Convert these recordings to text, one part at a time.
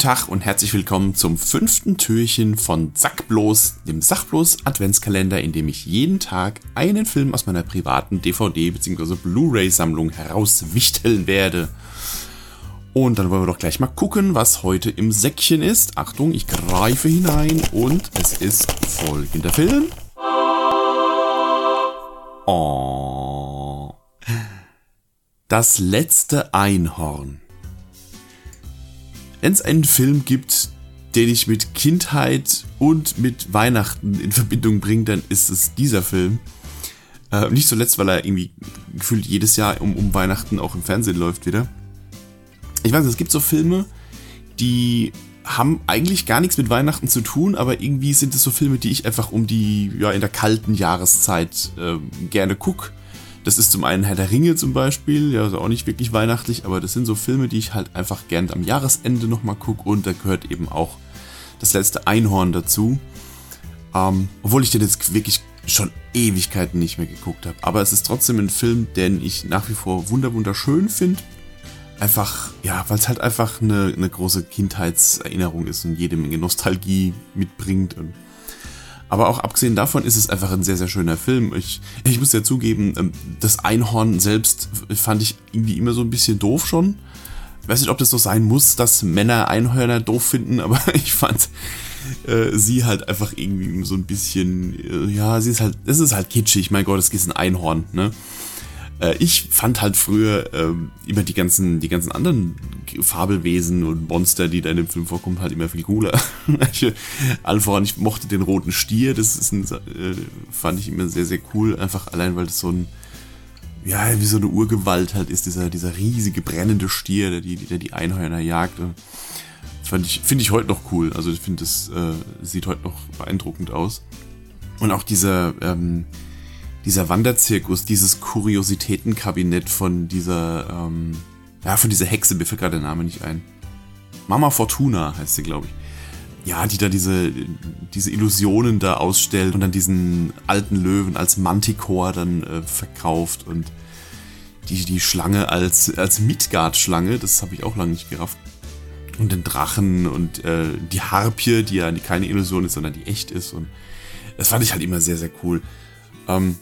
Tag und herzlich willkommen zum fünften Türchen von Sackblos, dem Sachblos Adventskalender, in dem ich jeden Tag einen Film aus meiner privaten DVD- bzw. Blu-ray-Sammlung herauswichteln werde. Und dann wollen wir doch gleich mal gucken, was heute im Säckchen ist. Achtung, ich greife hinein und es ist folgender Film. Oh. Das letzte Einhorn. Wenn es einen Film gibt, den ich mit Kindheit und mit Weihnachten in Verbindung bringe, dann ist es dieser Film. Äh, nicht zuletzt, weil er irgendwie gefühlt jedes Jahr um, um Weihnachten auch im Fernsehen läuft wieder. Ich weiß, es gibt so Filme, die haben eigentlich gar nichts mit Weihnachten zu tun, aber irgendwie sind es so Filme, die ich einfach um die, ja, in der kalten Jahreszeit äh, gerne gucke. Das ist zum einen Herr der Ringe zum Beispiel, ja, also auch nicht wirklich weihnachtlich, aber das sind so Filme, die ich halt einfach gern am Jahresende nochmal gucke und da gehört eben auch das letzte Einhorn dazu. Ähm, obwohl ich den jetzt wirklich schon Ewigkeiten nicht mehr geguckt habe. Aber es ist trotzdem ein Film, den ich nach wie vor wunder wunderschön finde. Einfach, ja, weil es halt einfach eine, eine große Kindheitserinnerung ist und jede Menge Nostalgie mitbringt und aber auch abgesehen davon ist es einfach ein sehr, sehr schöner Film. Ich, ich muss ja zugeben, ähm, das Einhorn selbst fand ich irgendwie immer so ein bisschen doof schon. Weiß nicht, ob das so sein muss, dass Männer Einhörner doof finden, aber ich fand äh, sie halt einfach irgendwie so ein bisschen, äh, ja, sie ist halt, es ist halt kitschig, mein Gott, es ist ein Einhorn, ne? Äh, ich fand halt früher äh, immer die ganzen, die ganzen anderen Fabelwesen und Monster, die da in dem Film vorkommen, halt immer viel cooler. Allen voran, ich mochte den roten Stier, das ist ein, äh, fand ich immer sehr, sehr cool, einfach allein, weil das so ein, ja, wie so eine Urgewalt halt ist, dieser, dieser riesige brennende Stier, der die, der die Einhörner jagt. Fand ich, finde ich heute noch cool. Also ich finde, das äh, sieht heute noch beeindruckend aus. Und auch dieser, ähm, dieser Wanderzirkus, dieses Kuriositätenkabinett von dieser, ähm, ja, von dieser Hexe, mir fällt gerade der Name nicht ein. Mama Fortuna heißt sie, glaube ich. Ja, die da diese, diese Illusionen da ausstellt und dann diesen alten Löwen als Manticore dann äh, verkauft und die, die Schlange als, als Midgard-Schlange, das habe ich auch lange nicht gerafft. Und den Drachen und äh, die Harpie, die ja keine Illusion ist, sondern die echt ist. Und das fand ich halt immer sehr, sehr cool. Ähm,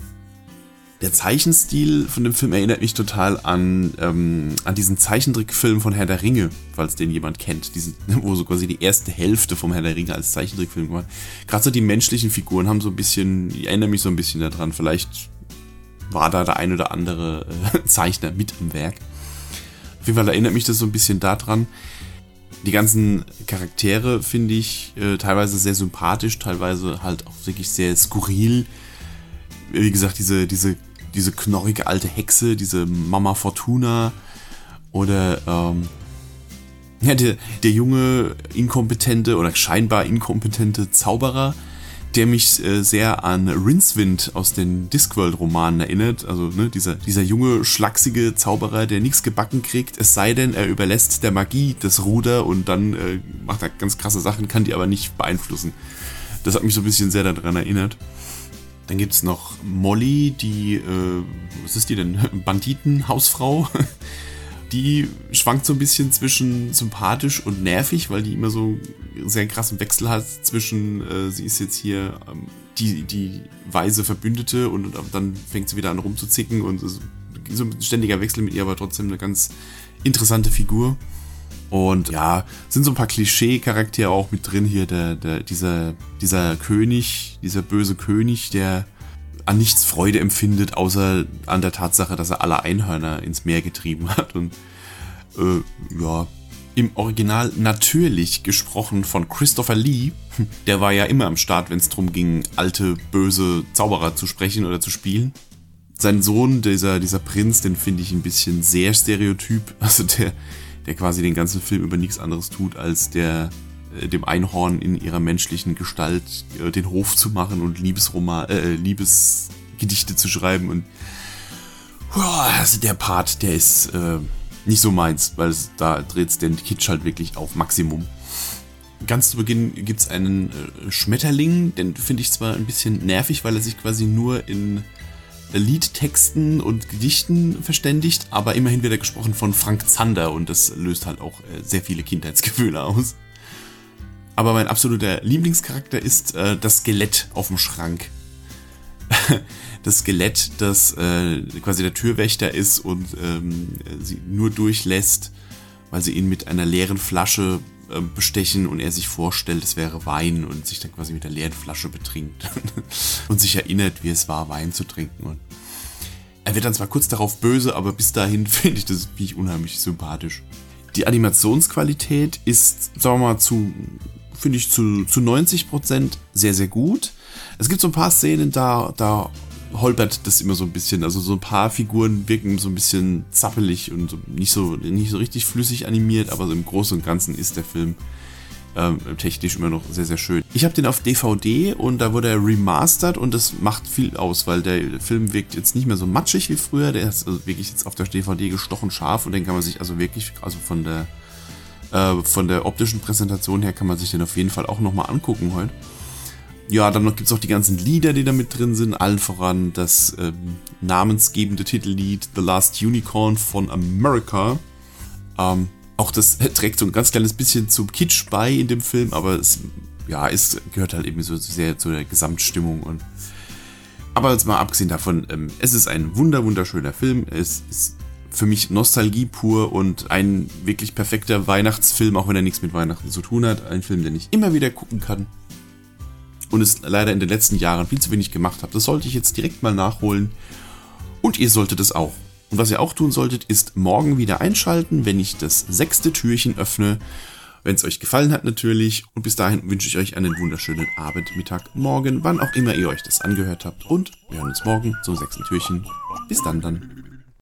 der Zeichenstil von dem Film erinnert mich total an, ähm, an diesen Zeichentrickfilm von Herr der Ringe, falls den jemand kennt, diesen, wo so quasi die erste Hälfte vom Herr der Ringe als Zeichentrickfilm gemacht. Gerade so die menschlichen Figuren haben so ein bisschen, ich erinnere mich so ein bisschen daran, vielleicht war da der ein oder andere äh, Zeichner mit am Werk. Auf jeden Fall erinnert mich das so ein bisschen daran. Die ganzen Charaktere finde ich äh, teilweise sehr sympathisch, teilweise halt auch wirklich sehr skurril wie gesagt, diese, diese diese knorrige alte Hexe, diese Mama Fortuna oder ähm, ja, der, der junge, inkompetente oder scheinbar inkompetente Zauberer, der mich äh, sehr an Rincewind aus den Discworld-Romanen erinnert. Also ne, dieser, dieser junge, schlachsige Zauberer, der nichts gebacken kriegt, es sei denn, er überlässt der Magie das Ruder und dann äh, macht er ganz krasse Sachen, kann die aber nicht beeinflussen. Das hat mich so ein bisschen sehr daran erinnert. Dann gibt es noch Molly, die, äh, was ist die denn? Banditen-Hausfrau. Die schwankt so ein bisschen zwischen sympathisch und nervig, weil die immer so einen sehr krassen Wechsel hat zwischen, äh, sie ist jetzt hier ähm, die, die weise Verbündete und, dann fängt sie wieder an rumzuzicken und so ein ständiger Wechsel mit ihr, aber trotzdem eine ganz interessante Figur. Und ja, sind so ein paar Klischee-Charaktere auch mit drin hier. Der, der, dieser, dieser König, dieser böse König, der an nichts Freude empfindet, außer an der Tatsache, dass er alle Einhörner ins Meer getrieben hat. Und äh, ja, im Original natürlich gesprochen von Christopher Lee. Der war ja immer am Start, wenn es darum ging, alte, böse Zauberer zu sprechen oder zu spielen. Sein Sohn, dieser, dieser Prinz, den finde ich ein bisschen sehr stereotyp. Also der, der quasi den ganzen Film über nichts anderes tut, als der äh, dem Einhorn in ihrer menschlichen Gestalt äh, den Hof zu machen und Liebesroman, äh, Liebesgedichte zu schreiben und also der Part, der ist äh, nicht so meins, weil es, da dreht es den Kitsch halt wirklich auf Maximum. Ganz zu Beginn gibt es einen äh, Schmetterling, den finde ich zwar ein bisschen nervig, weil er sich quasi nur in Liedtexten und Gedichten verständigt, aber immerhin wird er gesprochen von Frank Zander und das löst halt auch äh, sehr viele Kindheitsgefühle aus. Aber mein absoluter Lieblingscharakter ist äh, das Skelett auf dem Schrank. das Skelett, das äh, quasi der Türwächter ist und ähm, sie nur durchlässt, weil sie ihn mit einer leeren Flasche bestechen und er sich vorstellt, es wäre Wein und sich dann quasi mit der leeren Flasche betrinkt und sich erinnert, wie es war, Wein zu trinken. Und er wird dann zwar kurz darauf böse, aber bis dahin finde ich das finde ich unheimlich sympathisch. Die Animationsqualität ist, sagen wir mal, zu, finde ich, zu, zu 90% sehr, sehr gut. Es gibt so ein paar Szenen, da, da holpert das immer so ein bisschen. Also so ein paar Figuren wirken so ein bisschen zappelig und so nicht, so, nicht so richtig flüssig animiert, aber so im Großen und Ganzen ist der Film ähm, technisch immer noch sehr, sehr schön. Ich habe den auf DVD und da wurde er remastered und das macht viel aus, weil der Film wirkt jetzt nicht mehr so matschig wie früher. Der ist also wirklich jetzt auf der DVD gestochen scharf und den kann man sich also wirklich, also von der, äh, von der optischen Präsentation her kann man sich den auf jeden Fall auch nochmal angucken heute. Ja, dann gibt es auch die ganzen Lieder, die da mit drin sind. Allen voran das ähm, namensgebende Titellied The Last Unicorn von America. Ähm, auch das trägt so ein ganz kleines bisschen zum Kitsch bei in dem Film, aber es ja, es gehört halt eben so sehr zu der Gesamtstimmung. Und aber jetzt mal abgesehen davon, ähm, es ist ein wunder wunderschöner Film. Es ist für mich Nostalgie pur und ein wirklich perfekter Weihnachtsfilm, auch wenn er nichts mit Weihnachten zu tun hat. Ein Film, den ich immer wieder gucken kann und es leider in den letzten Jahren viel zu wenig gemacht habe. Das sollte ich jetzt direkt mal nachholen und ihr solltet es auch. Und was ihr auch tun solltet, ist morgen wieder einschalten, wenn ich das sechste Türchen öffne. Wenn es euch gefallen hat natürlich. Und bis dahin wünsche ich euch einen wunderschönen Abend, Mittag, Morgen, wann auch immer ihr euch das angehört habt. Und wir hören uns morgen zum sechsten Türchen. Bis dann dann.